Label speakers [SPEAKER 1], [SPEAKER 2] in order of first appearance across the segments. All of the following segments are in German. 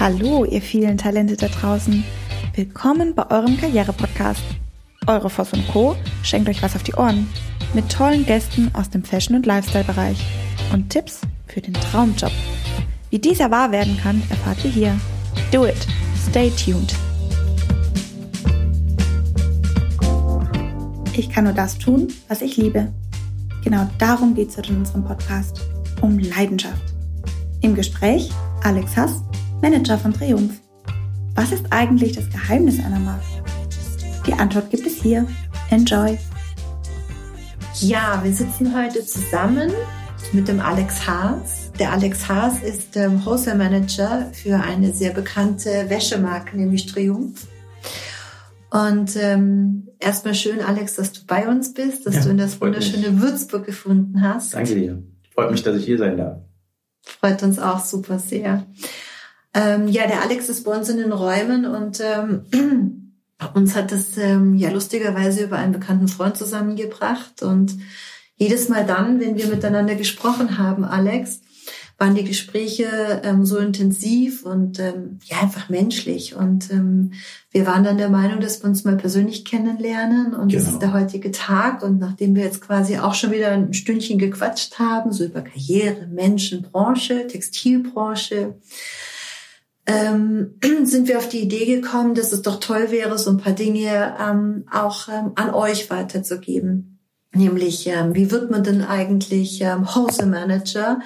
[SPEAKER 1] Hallo, ihr vielen Talente da draußen. Willkommen bei eurem Karriere-Podcast. Eure Voss und Co. schenkt euch was auf die Ohren. Mit tollen Gästen aus dem Fashion- und Lifestyle-Bereich. Und Tipps für den Traumjob. Wie dieser wahr werden kann, erfahrt ihr hier. Do it. Stay tuned. Ich kann nur das tun, was ich liebe. Genau darum geht es in unserem Podcast. Um Leidenschaft. Im Gespräch Alex Hass, Manager von Triumph. Was ist eigentlich das Geheimnis einer Marke? Die Antwort gibt es hier. Enjoy!
[SPEAKER 2] Ja, wir sitzen heute zusammen mit dem Alex Haas. Der Alex Haas ist ähm, Wholesale Manager für eine sehr bekannte Wäschemarke, nämlich Triumph. Und ähm, erstmal schön, Alex, dass du bei uns bist, dass
[SPEAKER 3] Ja,
[SPEAKER 2] du in das wunderschöne
[SPEAKER 3] mich.
[SPEAKER 2] Würzburg gefunden hast.
[SPEAKER 3] Danke dir. Freut mich, dass ich hier sein darf.
[SPEAKER 2] Freut uns auch super sehr. Ähm, ja, der Alex ist bei uns in den Räumen und ähm, uns hat das ähm, ja lustigerweise über einen bekannten Freund zusammengebracht. Und jedes Mal dann, wenn wir miteinander gesprochen haben, Alex, waren die Gespräche ähm, so intensiv und ähm, ja einfach menschlich. Und ähm, wir waren dann der Meinung, dass wir uns mal persönlich kennenlernen. Und das
[SPEAKER 3] Genau.
[SPEAKER 2] ist der heutige Tag. Und nachdem wir jetzt quasi auch schon wieder ein Stündchen gequatscht haben, so über Karriere, Menschen, Branche, Textilbranche, ähm, sind wir auf die Idee gekommen, dass es doch toll wäre, so ein paar Dinge ähm, auch ähm, an euch weiterzugeben. Nämlich, ähm, wie wird man denn eigentlich ähm, Wholesale Manager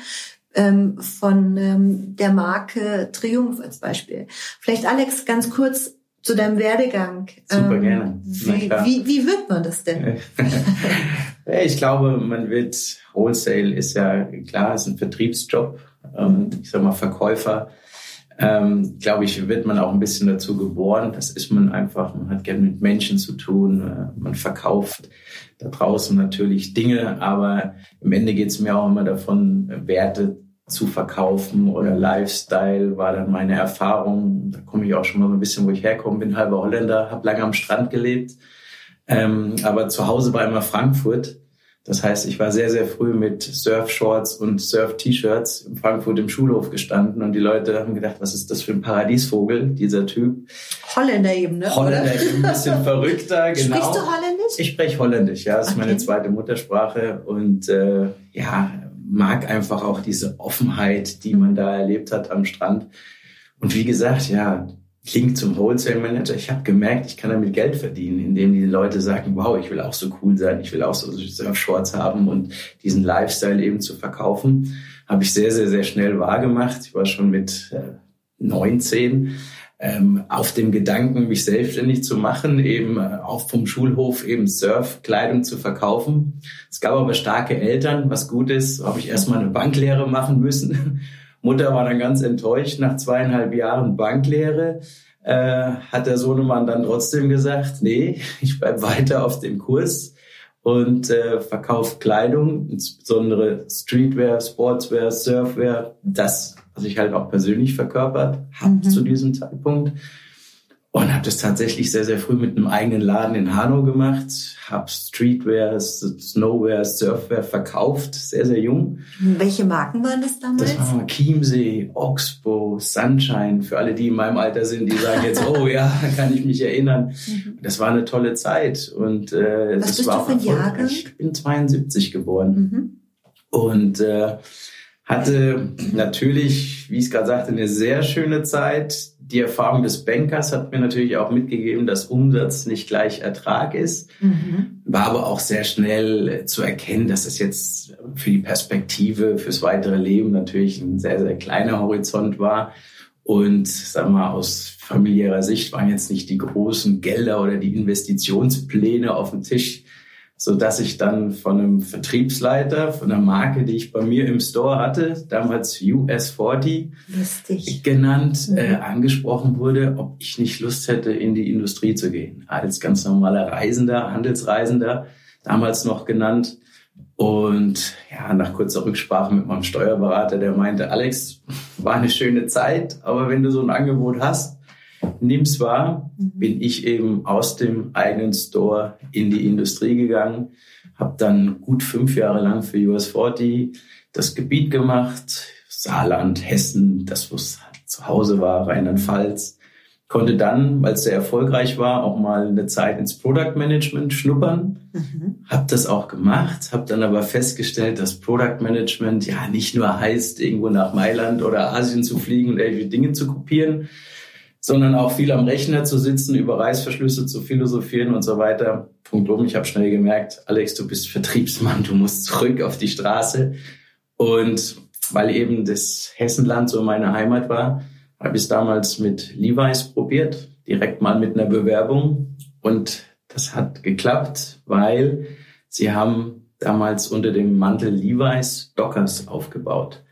[SPEAKER 2] ähm, von ähm, der Marke Triumph als Beispiel? Vielleicht Alex ganz kurz zu deinem Werdegang.
[SPEAKER 3] Super
[SPEAKER 2] Ähm,
[SPEAKER 3] gerne.
[SPEAKER 2] Wie, wie, wie wird man das denn?
[SPEAKER 3] Ich glaube, man wird, Wholesale ist ja klar, ist ein Vertriebsjob. Ähm, ich sag mal, Verkäufer. Ähm, glaube ich, wird man auch ein bisschen dazu geboren. Das ist man einfach. Man hat gerne mit Menschen zu tun. Äh, man verkauft da draußen natürlich Dinge, aber im Ende geht es mir auch immer davon, Werte zu verkaufen oder Lifestyle war dann meine Erfahrung. Da komme ich auch schon mal ein bisschen, wo ich herkomme, bin halber Holländer, habe lange am Strand gelebt. Ähm, aber zu Hause war immer Frankfurt. Das heißt, ich war sehr, sehr früh mit Surfshorts und Surf-T-Shirts in Frankfurt im Schulhof gestanden und die Leute haben gedacht, was ist das für ein Paradiesvogel, dieser Typ.
[SPEAKER 2] Holländer eben, ne?
[SPEAKER 3] Holländer
[SPEAKER 2] Oder?
[SPEAKER 3] ist ein bisschen verrückter, genau.
[SPEAKER 2] Sprichst du Holländisch?
[SPEAKER 3] Ich spreche Holländisch, ja, das ist meine
[SPEAKER 2] Okay.
[SPEAKER 3] zweite Muttersprache und äh, ja, mag einfach auch diese Offenheit, die man da erlebt hat am Strand. Und wie gesagt, ja, Link zum Wholesale Manager. Ich habe gemerkt, ich kann damit Geld verdienen, indem die Leute sagen, wow, ich will auch so cool sein, ich will auch so Surfshorts haben und diesen Lifestyle eben zu verkaufen, habe ich sehr, sehr, sehr schnell wahrgemacht. Ich war schon mit äh, 19 ähm, auf dem Gedanken, mich selbstständig zu machen, eben äh, auch vom Schulhof eben Surfkleidung zu verkaufen. Es gab aber starke Eltern, was gut ist, habe ich erstmal eine Banklehre machen müssen. Mutter war dann ganz enttäuscht nach zweieinhalb Jahren Banklehre. Äh, hat der Sohnemann dann trotzdem gesagt, nee, ich bleib weiter auf dem Kurs und äh, verkauft Kleidung, insbesondere Streetwear, Sportswear, Surfwear, das, was ich halt auch persönlich verkörpert habe
[SPEAKER 2] Mhm.
[SPEAKER 3] zu diesem Zeitpunkt. Und habe das tatsächlich sehr, sehr früh mit einem eigenen Laden in Hanau gemacht, habe Streetwear, Snowwear, Surfwear verkauft, sehr, sehr jung.
[SPEAKER 2] Welche Marken waren das damals?
[SPEAKER 3] Das war Chiemsee, Oxbow, Sunshine, für alle, die in meinem Alter sind, die sagen jetzt, oh ja, kann ich mich erinnern.
[SPEAKER 2] Mhm.
[SPEAKER 3] Das war eine tolle Zeit und äh,
[SPEAKER 2] Was
[SPEAKER 3] das
[SPEAKER 2] bist
[SPEAKER 3] war
[SPEAKER 2] du
[SPEAKER 3] auch
[SPEAKER 2] für ein. Jahrgang?
[SPEAKER 3] Ich bin 72 geboren
[SPEAKER 2] Mhm.
[SPEAKER 3] und äh, hatte natürlich, wie ich es gerade sagte, eine sehr schöne Zeit. Die Erfahrung des Bankers hat mir natürlich auch mitgegeben, dass Umsatz nicht gleich Ertrag ist.
[SPEAKER 2] Mhm.
[SPEAKER 3] War aber auch sehr schnell zu erkennen, dass es jetzt für die Perspektive, fürs weitere Leben natürlich ein sehr, sehr kleiner Horizont war. Und sag mal, aus familiärer Sicht waren jetzt nicht die großen Gelder oder die Investitionspläne auf dem Tisch, so dass ich dann von einem Vertriebsleiter, von einer Marke, die ich bei mir im Store hatte, damals US40
[SPEAKER 2] Lustig.
[SPEAKER 3] genannt,
[SPEAKER 2] Mhm.
[SPEAKER 3] äh, angesprochen wurde, ob ich nicht Lust hätte, in die Industrie zu gehen. Als ganz normaler Reisender, Handelsreisender, damals noch genannt. Und ja, nach kurzer Rücksprache mit meinem Steuerberater, der meinte, Alex, war eine schöne Zeit, aber wenn du so ein Angebot hast, nimm's wahr,
[SPEAKER 2] Mhm.
[SPEAKER 3] bin ich eben aus dem eigenen Store in die Industrie gegangen, habe dann gut fünf Jahre lang für US40 das Gebiet gemacht, Saarland, Hessen, das was zu Hause war, Rheinland-Pfalz. Konnte dann, weil es sehr erfolgreich war, auch mal eine Zeit ins Product Management schnuppern. Mhm. Hab das auch gemacht, habe dann aber festgestellt, dass Product Management ja nicht nur heißt, irgendwo nach Mailand oder Asien zu fliegen und irgendwelche Dinge zu kopieren, sondern auch viel am Rechner zu sitzen, über Reißverschlüsse zu philosophieren und so weiter. Punkt um. Ich habe schnell gemerkt, Alex, du bist Vertriebsmann, du musst zurück auf die Straße. Und weil eben das Hessenland so meine Heimat war, habe ich es damals mit Levi's probiert, direkt mal mit einer Bewerbung. Und das hat geklappt, weil sie haben damals unter dem Mantel Levi's Dockers aufgebaut.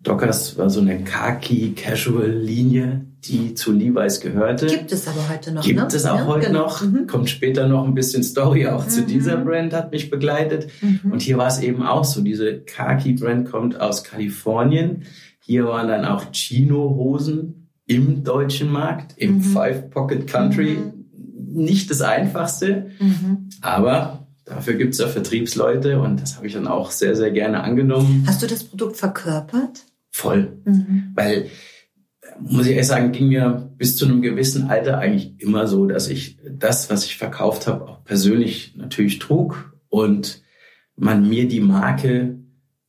[SPEAKER 3] Dockers war so eine Khaki-Casual-Linie, die zu Levi's gehörte.
[SPEAKER 2] Gibt es aber heute noch.
[SPEAKER 3] Gibt ne? es auch ja, heute genau. noch. Mhm. Kommt später noch ein bisschen Story auch mhm. zu dieser Brand, hat mich begleitet. Mhm. Und hier war es eben auch so. Diese Khaki-Brand kommt aus Kalifornien. Hier waren dann auch Chino-Hosen im deutschen Markt, im mhm. Five-Pocket-Country. Mhm. Nicht das Einfachste, mhm. aber dafür gibt es ja Vertriebsleute und das habe ich dann auch sehr, sehr gerne angenommen.
[SPEAKER 2] Hast du das Produkt verkörpert?
[SPEAKER 3] Voll. Weil muss ich ehrlich sagen, ging mir bis zu einem gewissen Alter eigentlich immer so, dass ich das, was ich verkauft habe, auch persönlich natürlich trug und man mir die Marke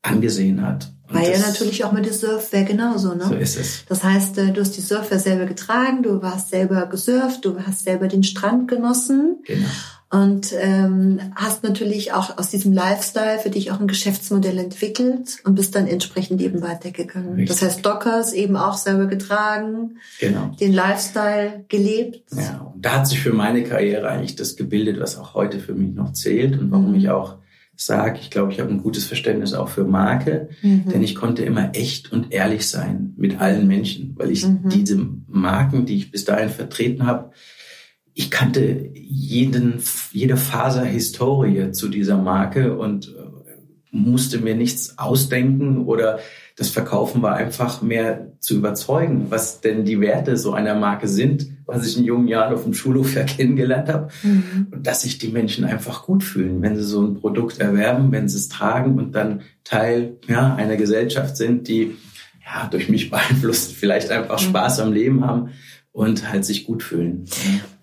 [SPEAKER 3] angesehen hat.
[SPEAKER 2] Und War ja natürlich auch mit der Surfwear genauso, ne?
[SPEAKER 3] So ist es.
[SPEAKER 2] Das heißt, äh, du hast die Surfwear selber getragen, du warst selber gesurft, du hast selber den Strand genossen.
[SPEAKER 3] Genau
[SPEAKER 2] und ähm, hast natürlich auch aus diesem Lifestyle für dich auch ein Geschäftsmodell entwickelt und bist dann entsprechend eben weitergegangen. Richtig. Das heißt, Dockers eben auch selber getragen,
[SPEAKER 3] genau.
[SPEAKER 2] den Lifestyle gelebt.
[SPEAKER 3] Ja, und da hat sich für meine Karriere eigentlich das gebildet, was auch heute für mich noch zählt und warum mhm. ich auch sage, ich glaube, ich habe ein gutes Verständnis auch für Marke, mhm. denn ich konnte immer echt und ehrlich sein mit allen Menschen, weil ich mhm. diese Marken, die ich bis dahin vertreten habe, ich kannte jeden, jede Faser Historie zu dieser Marke und äh, musste mir nichts ausdenken oder das Verkaufen war einfach mehr zu überzeugen, was denn die Werte so einer Marke sind, was ich in jungen Jahren auf dem Schulhof ja kennengelernt habe mhm. und dass sich die Menschen einfach gut fühlen, wenn sie so ein Produkt erwerben, wenn sie es tragen und dann Teil ja, einer Gesellschaft sind, die ja durch mich beeinflusst vielleicht einfach mhm. Spaß am Leben haben und halt sich gut fühlen.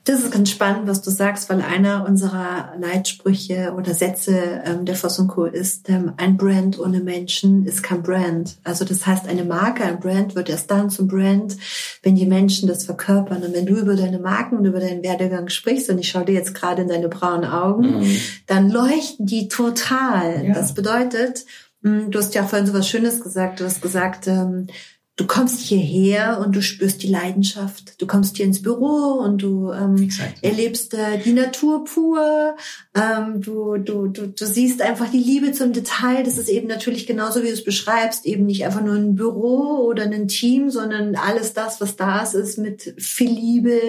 [SPEAKER 2] Das ist ganz spannend, was du sagst, weil einer unserer Leitsprüche oder Sätze ähm, der Co. ist, ähm, ein Brand ohne Menschen ist kein Brand. Also das heißt, eine Marke, ein Brand wird erst dann zum Brand, wenn die Menschen das verkörpern. Und wenn du über deine Marken und über deinen Werdegang sprichst, und ich schaue dir jetzt gerade in deine braunen Augen, mhm. dann leuchten die total. Ja. Das bedeutet, hm, Du hast ja vorhin so was Schönes gesagt. Du hast gesagt, ähm, du kommst hierher und du spürst die Leidenschaft. Du kommst hier ins Büro und du ähm, erlebst äh, die Natur pur. Ähm, du, du, du, du siehst einfach die Liebe zum Detail. Das ist eben natürlich genauso, wie du es beschreibst, eben nicht einfach nur ein Büro oder ein Team, sondern alles das, was da ist, ist mit viel Liebe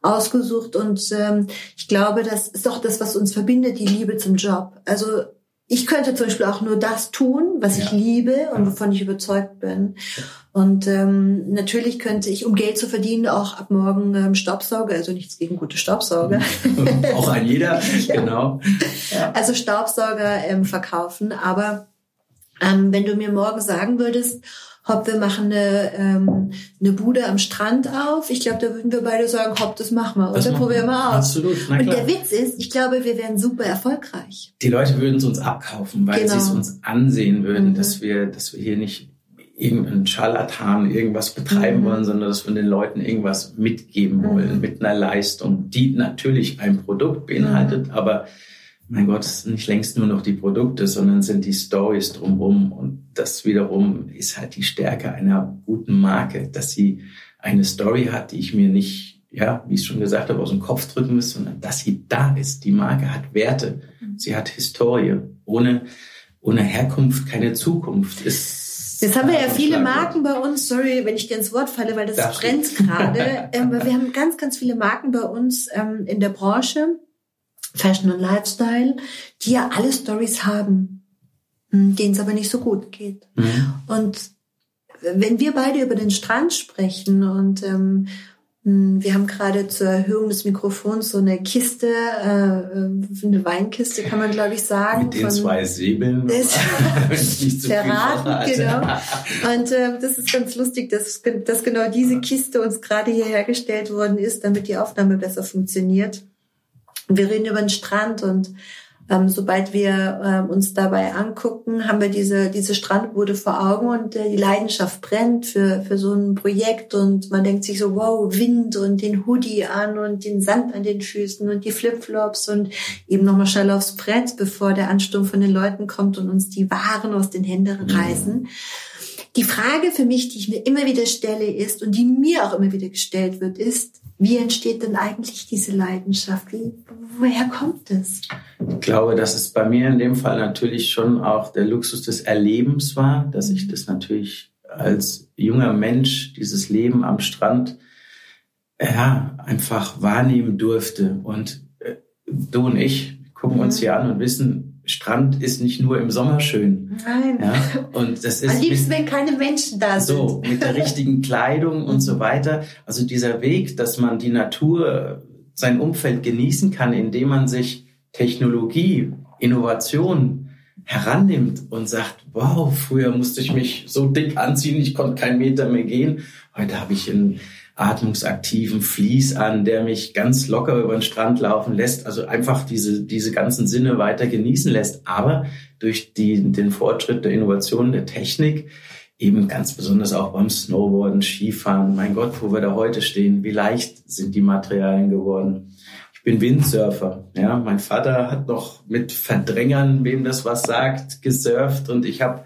[SPEAKER 2] ausgesucht. Und ähm, ich glaube, das ist doch das, was uns verbindet, die Liebe zum Job. Also ich könnte zum Beispiel auch nur das tun, was ja. ich liebe und wovon ich überzeugt bin. Und ähm, natürlich könnte ich, um Geld zu verdienen, auch ab morgen ähm, Staubsauger, also nichts gegen gute Staubsauger.
[SPEAKER 3] auch ein jeder, ja. genau.
[SPEAKER 2] Ja. Also Staubsauger ähm, verkaufen. Aber ähm, wenn du mir morgen sagen würdest, Hopp, wir machen eine, ähm, eine Bude am Strand auf. Ich glaube, da würden wir beide sagen, hopp, das machen wir, oder? Probieren wir aus.
[SPEAKER 3] Absolut. Na
[SPEAKER 2] Und der Witz ist, ich glaube, wir wären super erfolgreich.
[SPEAKER 3] Die Leute würden es uns abkaufen, weil genau. sie es uns ansehen würden, mhm. dass wir, dass wir hier nicht irgendeinen Scharlatan irgendwas betreiben mhm. wollen, sondern dass wir den Leuten irgendwas mitgeben mhm. wollen mit einer Leistung, die natürlich ein Produkt beinhaltet, mhm. aber mein Gott, es sind nicht längst nur noch die Produkte, sondern sind die Stories drumherum. Und das wiederum ist halt die Stärke einer guten Marke, dass sie eine Story hat, die ich mir nicht, ja, wie ich schon gesagt habe, aus dem Kopf drücken muss, sondern dass sie da ist. Die Marke hat Werte. Mhm. Sie hat Historie. Ohne, ohne Herkunft keine Zukunft. Ist
[SPEAKER 2] Jetzt haben wir ja viele Marken bei uns, sorry, wenn ich dir ins Wort falle, weil das Darf brennt gerade. ähm, wir haben ganz, ganz viele Marken bei uns ähm, in der Branche Fashion und Lifestyle, die ja alle Stories haben, hm, denen es aber nicht so gut geht. Mhm. Und wenn wir beide über den Strand sprechen und ähm, Hm, wir haben gerade zur Erhöhung des Mikrofons so eine Kiste, äh, eine Weinkiste, kann man glaube ich sagen.
[SPEAKER 3] Mit den zwei Säbeln.
[SPEAKER 2] Das, verraten, genau. Und äh, das ist ganz lustig, dass, dass genau diese Kiste uns gerade hier hergestellt worden ist, damit die Aufnahme besser funktioniert. Und wir reden über den Strand und ähm, sobald wir ähm, uns dabei angucken, haben wir diese, diese Strandbude vor Augen und äh, die Leidenschaft brennt für, für so ein Projekt und man denkt sich so, wow, Wind und den Hoodie an und den Sand an den Füßen und die Flipflops und eben nochmal schnell aufs Brett, bevor der Ansturm von den Leuten kommt und uns die Waren aus den Händen reißen. Die Frage für mich, die ich mir immer wieder stelle, ist und die mir auch immer wieder gestellt wird, ist, wie entsteht denn eigentlich diese Leidenschaft? Wie, woher kommt es?
[SPEAKER 3] Ich glaube, dass es bei mir in dem Fall natürlich schon auch der Luxus des Erlebens war, dass ich das natürlich als junger Mensch, dieses Leben am Strand, ja, einfach wahrnehmen durfte. Und äh, du und ich gucken uns mhm. hier an und wissen, Strand ist nicht nur im Sommer schön.
[SPEAKER 2] Nein.
[SPEAKER 3] Ja? Und das ist
[SPEAKER 2] Am liebsten, mit, wenn keine Menschen da sind.
[SPEAKER 3] So, mit der richtigen Kleidung und so weiter. Also dieser Weg, dass man die Natur, sein Umfeld genießen kann, indem man sich Technologie, Innovation herannimmt und sagt, wow, früher musste ich mich so dick anziehen, ich konnte keinen Meter mehr gehen. Heute habe ich ein atmungsaktiven Fließ an, der mich ganz locker über den Strand laufen lässt, also einfach diese, diese ganzen Sinne weiter genießen lässt, aber durch die, den Fortschritt der Innovation der Technik eben ganz besonders auch beim Snowboarden, Skifahren. Mein Gott, wo wir da heute stehen, wie leicht sind die Materialien geworden. Ich bin Windsurfer. Ja, mein Vater hat noch mit Verdrängern, wem das was sagt, gesurft und ich habe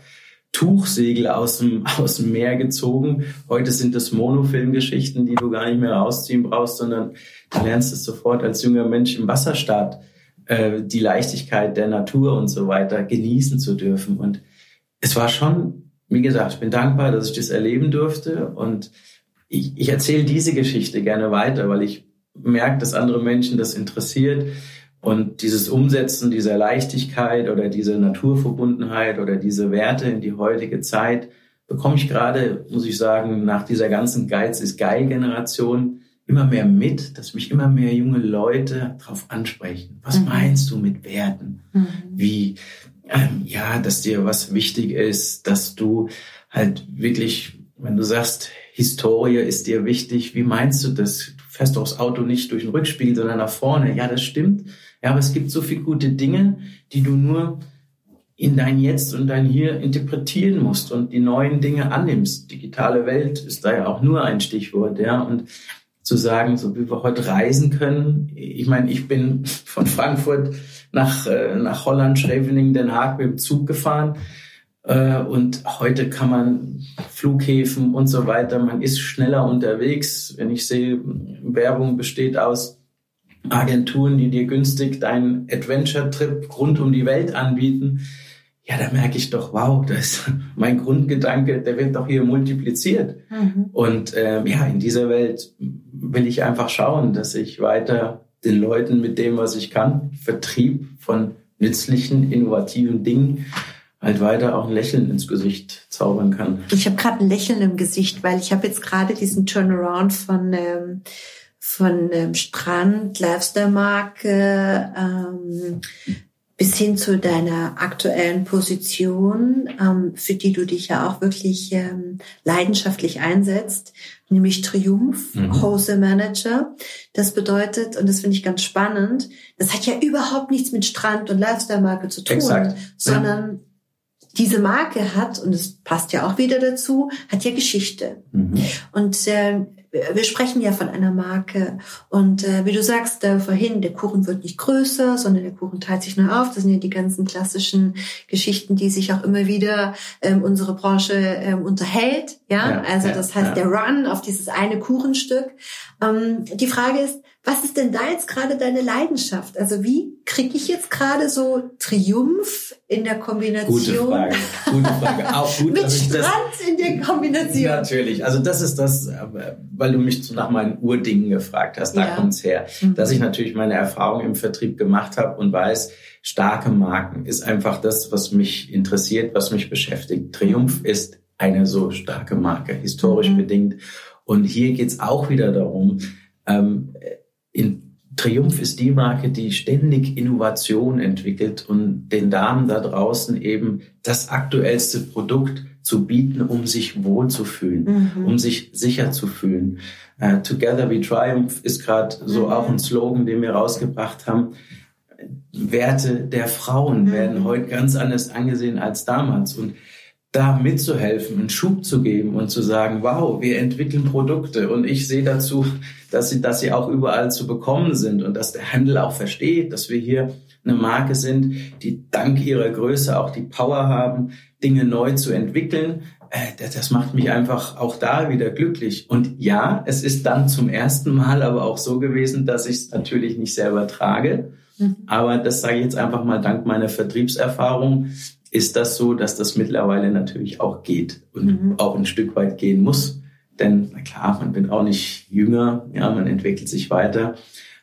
[SPEAKER 3] Tuchsegel aus dem, aus dem Meer gezogen. Heute sind es Monofilmgeschichten, die du gar nicht mehr rausziehen brauchst, sondern du lernst es sofort als junger Mensch im Wasserstaat, äh, die Leichtigkeit der Natur und so weiter genießen zu dürfen. Und es war schon, wie gesagt, ich bin dankbar, dass ich das erleben durfte. Und ich, ich erzähle diese Geschichte gerne weiter, weil ich merke, dass andere Menschen das interessiert. Und dieses Umsetzen dieser Leichtigkeit oder diese Naturverbundenheit oder diese Werte in die heutige Zeit bekomme ich gerade, muss ich sagen, nach dieser ganzen Geiz ist geil Generation immer mehr mit, dass mich immer mehr junge Leute darauf ansprechen. Was mhm. meinst du mit Werten? Mhm. Wie, ähm, ja, dass dir was wichtig ist, dass du halt wirklich, wenn du sagst, Historie ist dir wichtig, wie meinst du das? Du fährst doch das Auto nicht durch den Rückspiegel, sondern nach vorne. Ja, das stimmt. Ja, aber es gibt so viele gute Dinge, die du nur in dein Jetzt und dein Hier interpretieren musst und die neuen Dinge annimmst. Digitale Welt ist da ja auch nur ein Stichwort, ja. Und zu sagen, so wie wir heute reisen können. Ich meine, ich bin von Frankfurt nach, äh, nach Holland, Scheveningen, Den Haag mit dem Zug gefahren. Äh, und heute kann man Flughäfen und so weiter, man ist schneller unterwegs. Wenn ich sehe, Werbung besteht aus Agenturen, die dir günstig deinen Adventure-Trip rund um die Welt anbieten, ja, da merke ich doch, wow, das ist mein Grundgedanke, der wird doch hier multipliziert. Mhm. Und ähm, ja, in dieser Welt will ich einfach schauen, dass ich weiter den Leuten mit dem, was ich kann, Vertrieb von nützlichen, innovativen Dingen, halt weiter auch ein Lächeln ins Gesicht zaubern kann.
[SPEAKER 2] Ich habe gerade ein Lächeln im Gesicht, weil ich habe jetzt gerade diesen Turnaround von ähm, von ähm, Strand, Lifestyle-Marke ähm, bis hin zu deiner aktuellen Position, ähm, für die du dich ja auch wirklich ähm, leidenschaftlich einsetzt, nämlich Triumph, mhm. Wholesale Manager. Das bedeutet, und das finde ich ganz spannend, das hat ja überhaupt nichts mit Strand und Lifestyle-Marke zu tun, Exakt. sondern ja diese Marke hat, und es passt ja auch wieder dazu, hat ja Geschichte. Mhm. Und äh, wir sprechen ja von einer Marke. Und äh, wie du sagst äh, vorhin, der Kuchen wird nicht größer, sondern der Kuchen teilt sich nur auf. Das sind ja die ganzen klassischen Geschichten, die sich auch immer wieder ähm, unsere Branche ähm, unterhält. Ja, ja also das heißt ja. der Run auf dieses eine Kuchenstück. Ähm, die Frage ist, was ist denn da jetzt gerade deine Leidenschaft? Also wie kriege ich jetzt gerade so Triumph in der Kombination?
[SPEAKER 3] Gute Frage. Gute Frage. Auch gut,
[SPEAKER 2] Mit Strand das, in der Kombination.
[SPEAKER 3] Natürlich. Also das ist das, weil du mich nach meinen Urdingen gefragt hast. Da ja. kommt's her. Mhm. Dass ich natürlich meine Erfahrung im Vertrieb gemacht habe und weiß, starke Marken ist einfach das, was mich interessiert, was mich beschäftigt. Triumph ist eine so starke Marke, historisch mhm. bedingt. Und hier geht's auch wieder darum, ähm, in Triumph ist die Marke, die ständig Innovation entwickelt und den Damen da draußen eben das aktuellste Produkt zu bieten, um sich wohlzufühlen, mhm. um sich sicher zu fühlen. Uh, Together we Triumph ist gerade so mhm. auch ein Slogan, den wir rausgebracht haben. Werte der Frauen mhm. werden heute ganz anders angesehen als damals. Und da mitzuhelfen, einen Schub zu geben und zu sagen, wow, wir entwickeln Produkte und ich sehe dazu, dass sie, dass sie auch überall zu bekommen sind und dass der Handel auch versteht, dass wir hier eine Marke sind, die dank ihrer Größe auch die Power haben, Dinge neu zu entwickeln. Äh, das macht mich einfach auch da wieder glücklich. Und ja, es ist dann zum ersten Mal aber auch so gewesen, dass ich es natürlich nicht selber trage. Mhm. Aber das sage ich jetzt einfach mal dank meiner Vertriebserfahrung ist das so, dass das mittlerweile natürlich auch geht und mhm. auch ein Stück weit gehen muss. Denn na klar, man wird auch nicht jünger, ja, man entwickelt sich weiter.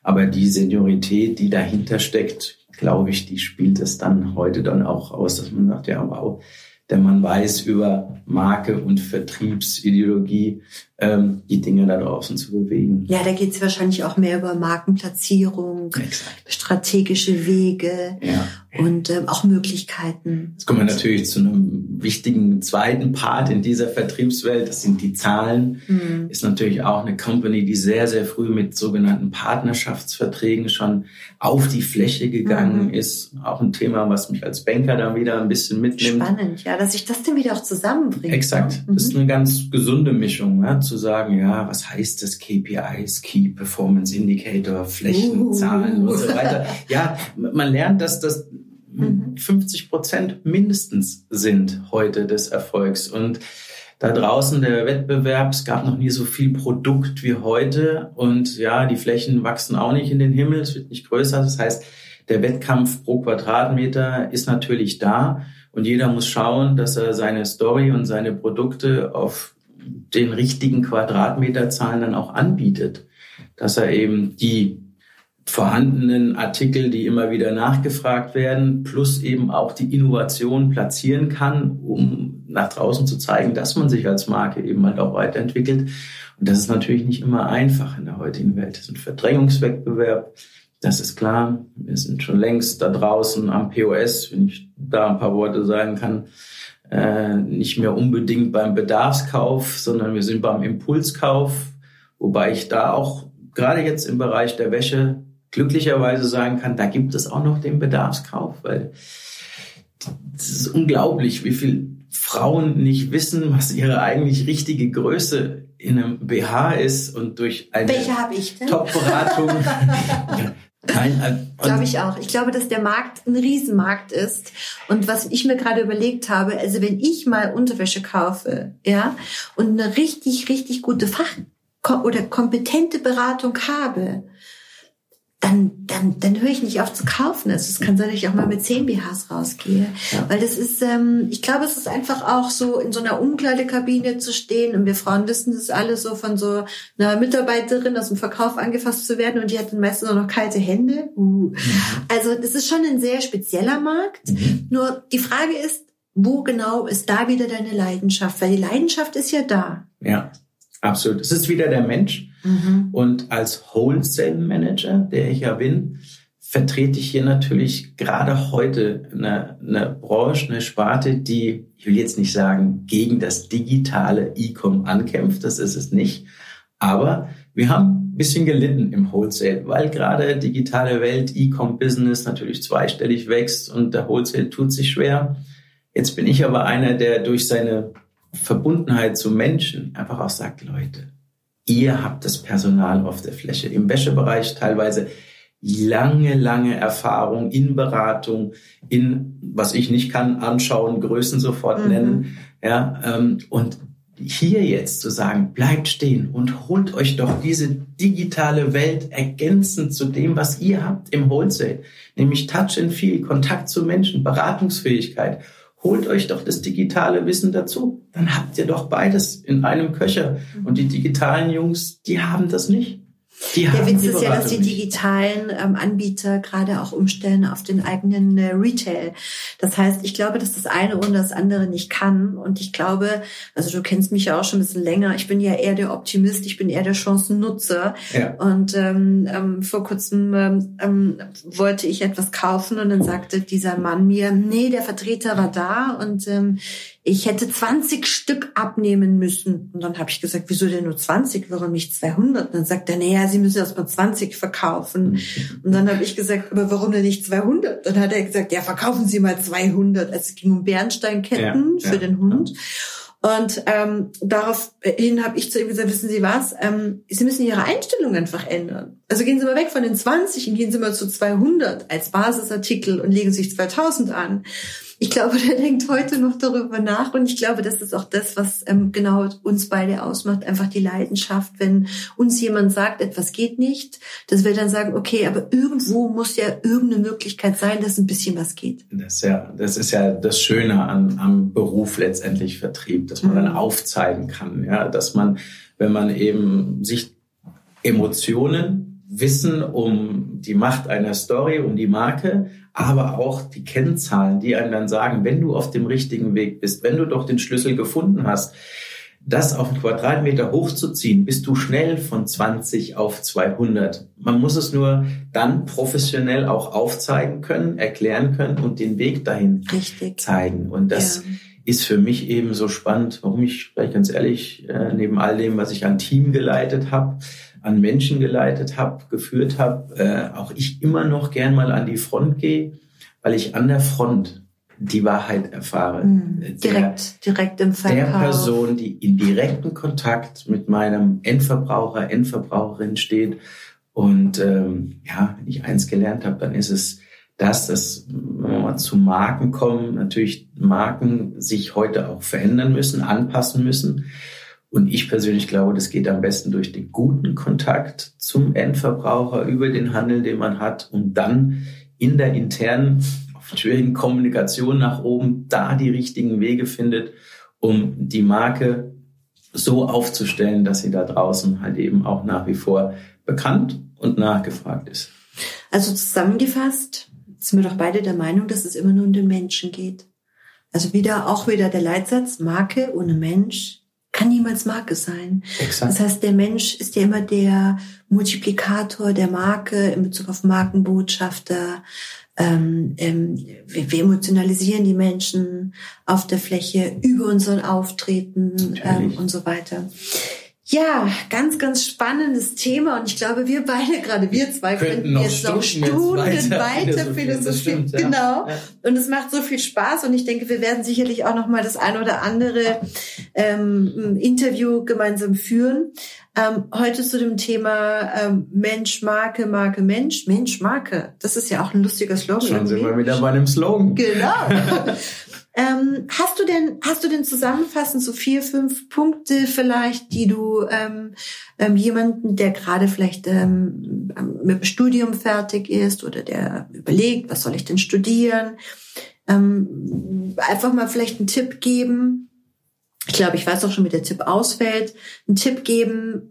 [SPEAKER 3] Aber die Seniorität, die dahinter steckt, glaube ich, die spielt es dann heute dann auch aus, dass man sagt, ja, wow, denn man weiß über Marke und Vertriebsideologie ähm, die Dinge da draußen zu bewegen.
[SPEAKER 2] Ja, da geht es wahrscheinlich auch mehr über Markenplatzierung, Exakt. strategische Wege ja. Und ähm, auch Möglichkeiten.
[SPEAKER 3] Jetzt kommen wir natürlich zu einem wichtigen zweiten Part in dieser Vertriebswelt. Das sind die Zahlen. Mhm. Ist natürlich auch eine Company, die sehr, sehr früh mit sogenannten Partnerschaftsverträgen schon auf die Fläche gegangen mhm. ist. Auch ein Thema, was mich als Banker dann wieder ein bisschen mitnimmt.
[SPEAKER 2] Spannend, ja, dass sich das dann wieder auch zusammenbringt.
[SPEAKER 3] Exakt. Mhm. Das ist eine ganz gesunde Mischung. Ja, zu sagen, ja, was heißt das KPIs, Key Performance Indicator, Flächenzahlen uh. und so weiter. Ja, man lernt, dass das 50 mhm. Prozent mindestens sind heute des Erfolgs und da draußen der Wettbewerb, es gab noch nie so viel Produkt wie heute und ja, die Flächen wachsen auch nicht in den Himmel, es wird nicht größer. Das heißt, der Wettkampf pro Quadratmeter ist natürlich da und jeder muss schauen, dass er seine Story und seine Produkte auf den richtigen Quadratmeterzahlen dann auch anbietet. Dass er eben die vorhandenen Artikel, die immer wieder nachgefragt werden, plus eben auch die Innovation platzieren kann, um nach draußen zu zeigen, dass man sich als Marke eben halt auch weiterentwickelt. Und das ist natürlich nicht immer einfach in der heutigen Welt. Das ist ein Verdrängungswettbewerb. Das ist klar. Wir sind schon längst da draußen am POS, wenn ich da ein paar Worte sagen kann äh, nicht mehr unbedingt beim Bedarfskauf, sondern wir sind beim Impulskauf, wobei ich da auch gerade jetzt im Bereich der Wäsche glücklicherweise sagen kann, da gibt es auch noch den Bedarfskauf, weil es ist unglaublich, wie viel Frauen nicht wissen, was ihre eigentlich richtige Größe in einem BH ist und durch eine Top-Beratung
[SPEAKER 2] Nein, äh, glaube ich auch. Ich glaube, dass der Markt ein Riesenmarkt ist. Und was ich mir gerade überlegt habe, also wenn ich mal Unterwäsche kaufe, ja, und eine richtig, richtig gute Fach- oder kompetente Beratung habe, dann, dann, dann höre ich nicht auf zu kaufen. Also es kann sein, dass ich auch mal mit 10 BHs rausgehe. Ja. Weil das ist, ähm, ich glaube, es ist einfach auch so, in so einer Umkleidekabine zu stehen. Und wir Frauen wissen das alle so von so einer Mitarbeiterin aus dem Verkauf angefasst zu werden. Und die hat dann meistens auch noch kalte Hände. Uh. Mhm. Also das ist schon ein sehr spezieller Markt. Mhm. Nur die Frage ist, wo genau ist da wieder deine Leidenschaft? Weil die Leidenschaft ist ja da.
[SPEAKER 3] Ja. Absolut. Es ist wieder der Mensch. Mhm. Und als Wholesale Manager, der ich ja bin, vertrete ich hier natürlich gerade heute eine, eine Branche, eine Sparte, die, ich will jetzt nicht sagen, gegen das digitale E-Com ankämpft. Das ist es nicht. Aber wir haben ein bisschen gelitten im Wholesale, weil gerade digitale Welt, E-Com-Business natürlich zweistellig wächst und der Wholesale tut sich schwer. Jetzt bin ich aber einer, der durch seine Verbundenheit zu Menschen einfach auch sagt, Leute, ihr habt das Personal auf der Fläche. Im Wäschebereich teilweise lange, lange Erfahrung in Beratung, in, was ich nicht kann, anschauen, Größen sofort mhm. nennen. Ja, ähm, und hier jetzt zu sagen, bleibt stehen und holt euch doch diese digitale Welt ergänzend zu dem, was ihr habt im Wholesale, nämlich Touch and Feel, Kontakt zu Menschen, Beratungsfähigkeit holt euch doch das digitale Wissen dazu. Dann habt ihr doch beides in einem Köcher. Und die digitalen Jungs, die haben das nicht.
[SPEAKER 2] Die der Witz ist ja, dass die digitalen ähm, Anbieter gerade auch umstellen auf den eigenen äh, Retail. Das heißt, ich glaube, dass das eine ohne das andere nicht kann. Und ich glaube, also du kennst mich ja auch schon ein bisschen länger. Ich bin ja eher der Optimist, ich bin eher der Chancennutzer. Ja. Und ähm, ähm, vor kurzem ähm, ähm, wollte ich etwas kaufen und dann sagte dieser Mann mir, nee, der Vertreter war da und ähm, ich hätte 20 Stück abnehmen müssen. Und dann habe ich gesagt, wieso denn nur 20? Warum nicht 200? Und dann sagt er, naja, Sie müssen erst mal 20 verkaufen. Und dann habe ich gesagt, aber warum denn nicht 200? Dann hat er gesagt, ja, verkaufen Sie mal 200. Also es ging um Bernsteinketten ja, für ja, den Hund. Ja. Und ähm, daraufhin habe ich zu ihm gesagt, wissen Sie was, ähm, Sie müssen Ihre Einstellung einfach ändern. Also gehen Sie mal weg von den 20 und gehen Sie mal zu 200 als Basisartikel und legen sich 2000 an ich glaube, der denkt heute noch darüber nach und ich glaube, das ist auch das, was ähm, genau uns beide ausmacht, einfach die Leidenschaft, wenn uns jemand sagt, etwas geht nicht, dass wir dann sagen, okay, aber irgendwo muss ja irgendeine Möglichkeit sein, dass ein bisschen was geht.
[SPEAKER 3] Das ist ja, das ist ja das Schöne an, am Beruf letztendlich Vertrieb, dass man mhm. dann aufzeigen kann, ja, dass man, wenn man eben sich Emotionen Wissen um die Macht einer Story, um die Marke, aber auch die Kennzahlen, die einem dann sagen, wenn du auf dem richtigen Weg bist, wenn du doch den Schlüssel gefunden hast, das auf einen Quadratmeter hochzuziehen, bist du schnell von 20 auf 200. Man muss es nur dann professionell auch aufzeigen können, erklären können und den Weg dahin Richtig. zeigen. Und das ja. ist für mich eben so spannend, warum ich, vielleicht ganz ehrlich, äh, neben all dem, was ich an Team geleitet habe, an Menschen geleitet habe, geführt habe, äh, auch ich immer noch gern mal an die Front gehe, weil ich an der Front die Wahrheit erfahre.
[SPEAKER 2] Mhm. Der, direkt, direkt im Verkauf.
[SPEAKER 3] Der Person, die in direkten Kontakt mit meinem Endverbraucher, Endverbraucherin steht. Und ähm, ja, wenn ich eins gelernt habe, dann ist es das, dass wenn wir mal zu Marken kommen, natürlich Marken sich heute auch verändern müssen, anpassen müssen. Und ich persönlich glaube, das geht am besten durch den guten Kontakt zum Endverbraucher über den Handel, den man hat und dann in der internen, schwierigen Kommunikation nach oben da die richtigen Wege findet, um die Marke so aufzustellen, dass sie da draußen halt eben auch nach wie vor bekannt und nachgefragt ist.
[SPEAKER 2] Also zusammengefasst sind wir doch beide der Meinung, dass es immer nur um den Menschen geht. Also wieder, auch wieder der Leitsatz, Marke ohne Mensch kann niemals Marke sein. Exakt. Das heißt, der Mensch ist ja immer der Multiplikator der Marke in Bezug auf Markenbotschafter. Ähm, ähm, wir, wir, emotionalisieren die Menschen auf der Fläche über unseren Auftreten ähm, und so weiter. Ja, ganz, ganz spannendes Thema und ich glaube, wir beide, gerade wir zwei, könnten jetzt noch Stunden weiter, weiter philosophieren. Ja. Genau. Ja. Und es macht so viel Spaß und ich denke, wir werden sicherlich auch noch mal das ein oder andere ähm, Interview gemeinsam führen. Ähm, heute zu dem Thema ähm, Mensch, Marke, Marke, Mensch, Mensch, Marke. Das ist ja auch ein lustiger Slogan.
[SPEAKER 3] Schon sind wir wieder bei einem Slogan.
[SPEAKER 2] Genau. Ähm, hast du denn, hast du denn zusammenfassend so vier, fünf Punkte vielleicht, die du ähm, ähm, jemanden, der gerade vielleicht ähm, mit dem Studium fertig ist oder der überlegt, was soll ich denn studieren, ähm, einfach mal vielleicht einen Tipp geben? Ich glaube, ich weiß auch schon, wie der Tipp ausfällt. Einen Tipp geben,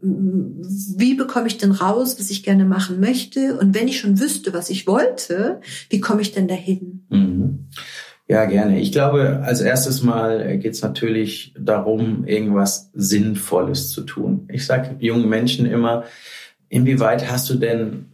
[SPEAKER 2] wie bekomme ich denn raus, was ich gerne machen möchte? Und wenn ich schon wüsste, was ich wollte, wie komme ich denn dahin?
[SPEAKER 3] Mhm. Ja, gerne. Ich glaube, als erstes Mal geht es natürlich darum, irgendwas Sinnvolles zu tun. Ich sage jungen Menschen immer, inwieweit hast du denn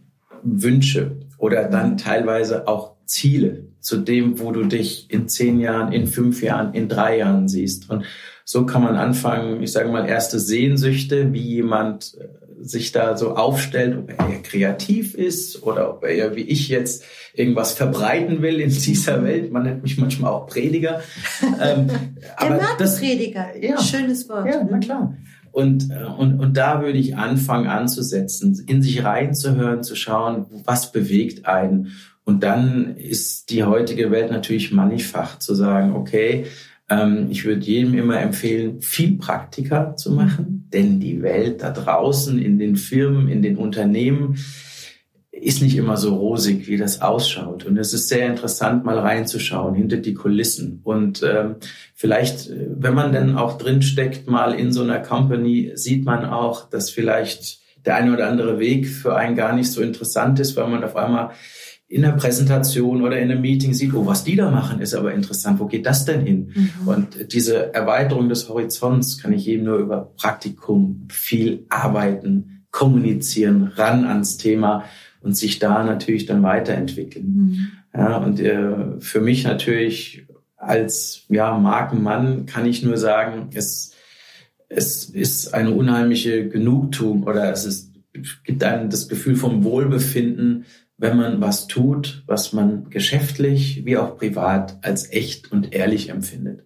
[SPEAKER 3] Wünsche oder dann teilweise auch Ziele zu dem, wo du dich in zehn Jahren, in fünf Jahren, in drei Jahren siehst. Und so kann man anfangen, ich sage mal, erste Sehnsüchte, wie jemand äh, sich da so aufstellt, ob er eher kreativ ist oder ob er ja wie ich jetzt irgendwas verbreiten will in dieser Welt. Man nennt mich manchmal auch Prediger.
[SPEAKER 2] Ähm, Der Markenprediger, ja, schönes Wort.
[SPEAKER 3] Ja, na klar. Und, äh, und, und da würde ich anfangen anzusetzen, in sich reinzuhören, zu schauen, was bewegt einen. Und dann ist die heutige Welt natürlich mannigfach zu sagen, okay, ähm, ich würde jedem immer empfehlen, viel Praktika zu machen, denn die Welt da draußen in den Firmen, in den Unternehmen ist nicht immer so rosig, wie das ausschaut. Und es ist sehr interessant, mal reinzuschauen hinter die Kulissen. Und ähm, vielleicht, äh, wenn man dann auch drin steckt, mal in so einer Company, sieht man auch, dass vielleicht der eine oder andere Weg für einen gar nicht so interessant ist, weil man auf einmal in der Präsentation oder in einem Meeting sieht, oh, was die da machen, ist aber interessant. Wo geht das denn hin? Mhm. Und diese Erweiterung des Horizonts kann ich jedem nur über Praktikum viel arbeiten, kommunizieren, ran ans Thema und sich da natürlich dann weiterentwickeln. Mhm. Ja, und äh, für mich natürlich als ja, Markenmann kann ich nur sagen, es, es ist eine unheimliche Genugtuung oder es ist, gibt einem das Gefühl vom Wohlbefinden, wenn man was tut, was man geschäftlich wie auch privat als echt und ehrlich empfindet.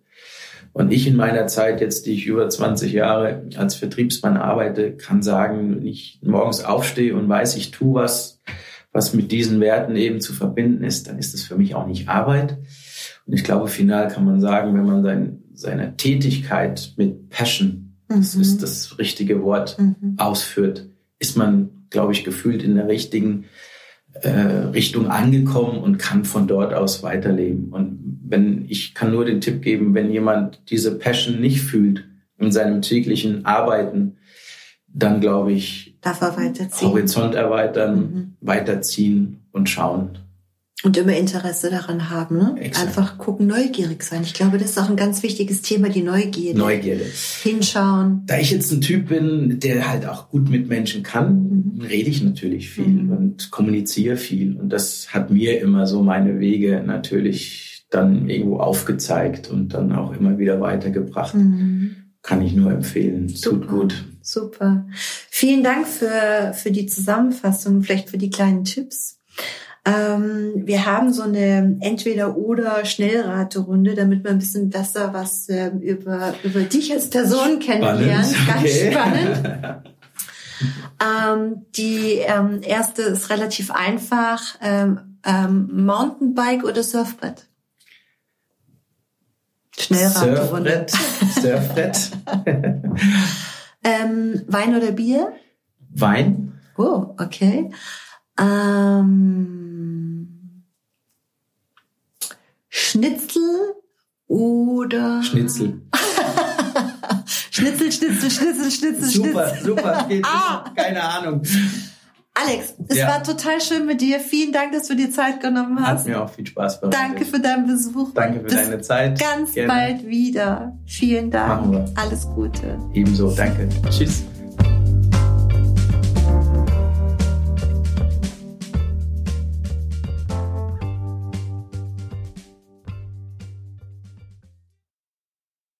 [SPEAKER 3] Und ich in meiner Zeit jetzt, die ich über 20 Jahre als Vertriebsmann arbeite, kann sagen, wenn ich morgens aufstehe und weiß, ich tue was, was mit diesen Werten eben zu verbinden ist, dann ist es für mich auch nicht Arbeit. Und ich glaube, final kann man sagen, wenn man sein, seine Tätigkeit mit Passion, mhm. das ist das richtige Wort, mhm. ausführt, ist man, glaube ich, gefühlt in der richtigen Richtung angekommen und kann von dort aus weiterleben. Und wenn ich kann nur den Tipp geben, wenn jemand diese Passion nicht fühlt in seinem täglichen Arbeiten, dann glaube ich,
[SPEAKER 2] darf er weiterziehen.
[SPEAKER 3] Horizont erweitern, mhm. weiterziehen und schauen.
[SPEAKER 2] Und immer Interesse daran haben, ne? Einfach gucken, neugierig sein. Ich glaube, das ist auch ein ganz wichtiges Thema, die Neugierde.
[SPEAKER 3] Neugierde.
[SPEAKER 2] Hinschauen.
[SPEAKER 3] Da ich jetzt ein Typ bin, der halt auch gut mit Menschen kann, mhm. rede ich natürlich viel mhm. und kommuniziere viel. Und das hat mir immer so meine Wege natürlich dann irgendwo aufgezeigt und dann auch immer wieder weitergebracht. Mhm. Kann ich nur empfehlen. Super. Tut gut.
[SPEAKER 2] Super. Vielen Dank für, für die Zusammenfassung, vielleicht für die kleinen Tipps. Ähm, wir haben so eine Entweder-oder-Schnellraterunde, damit man ein bisschen besser was ähm, über, über dich als Person kennenlernt. Ganz okay. spannend. ähm, die ähm, erste ist relativ einfach. Ähm, ähm, Mountainbike oder Surfbrett?
[SPEAKER 3] Schnellraterunde. Surfbrett. Surfbrett.
[SPEAKER 2] ähm, Wein oder Bier?
[SPEAKER 3] Wein.
[SPEAKER 2] Oh, okay. Ähm, Schnitzel oder?
[SPEAKER 3] Schnitzel.
[SPEAKER 2] Schnitzel, Schnitzel, Schnitzel, Schnitzel,
[SPEAKER 3] super, Schnitzel. Super, super. Geht ah. Keine Ahnung.
[SPEAKER 2] Alex, es ja. war total schön mit dir. Vielen Dank, dass du dir Zeit genommen hast.
[SPEAKER 3] Hat mir auch viel Spaß bereitet.
[SPEAKER 2] Danke für deinen Besuch.
[SPEAKER 3] Danke für Bis deine Zeit.
[SPEAKER 2] Ganz Gerne. bald wieder. Vielen Dank. Machen wir. Alles Gute.
[SPEAKER 3] Ebenso. Danke. Tschüss.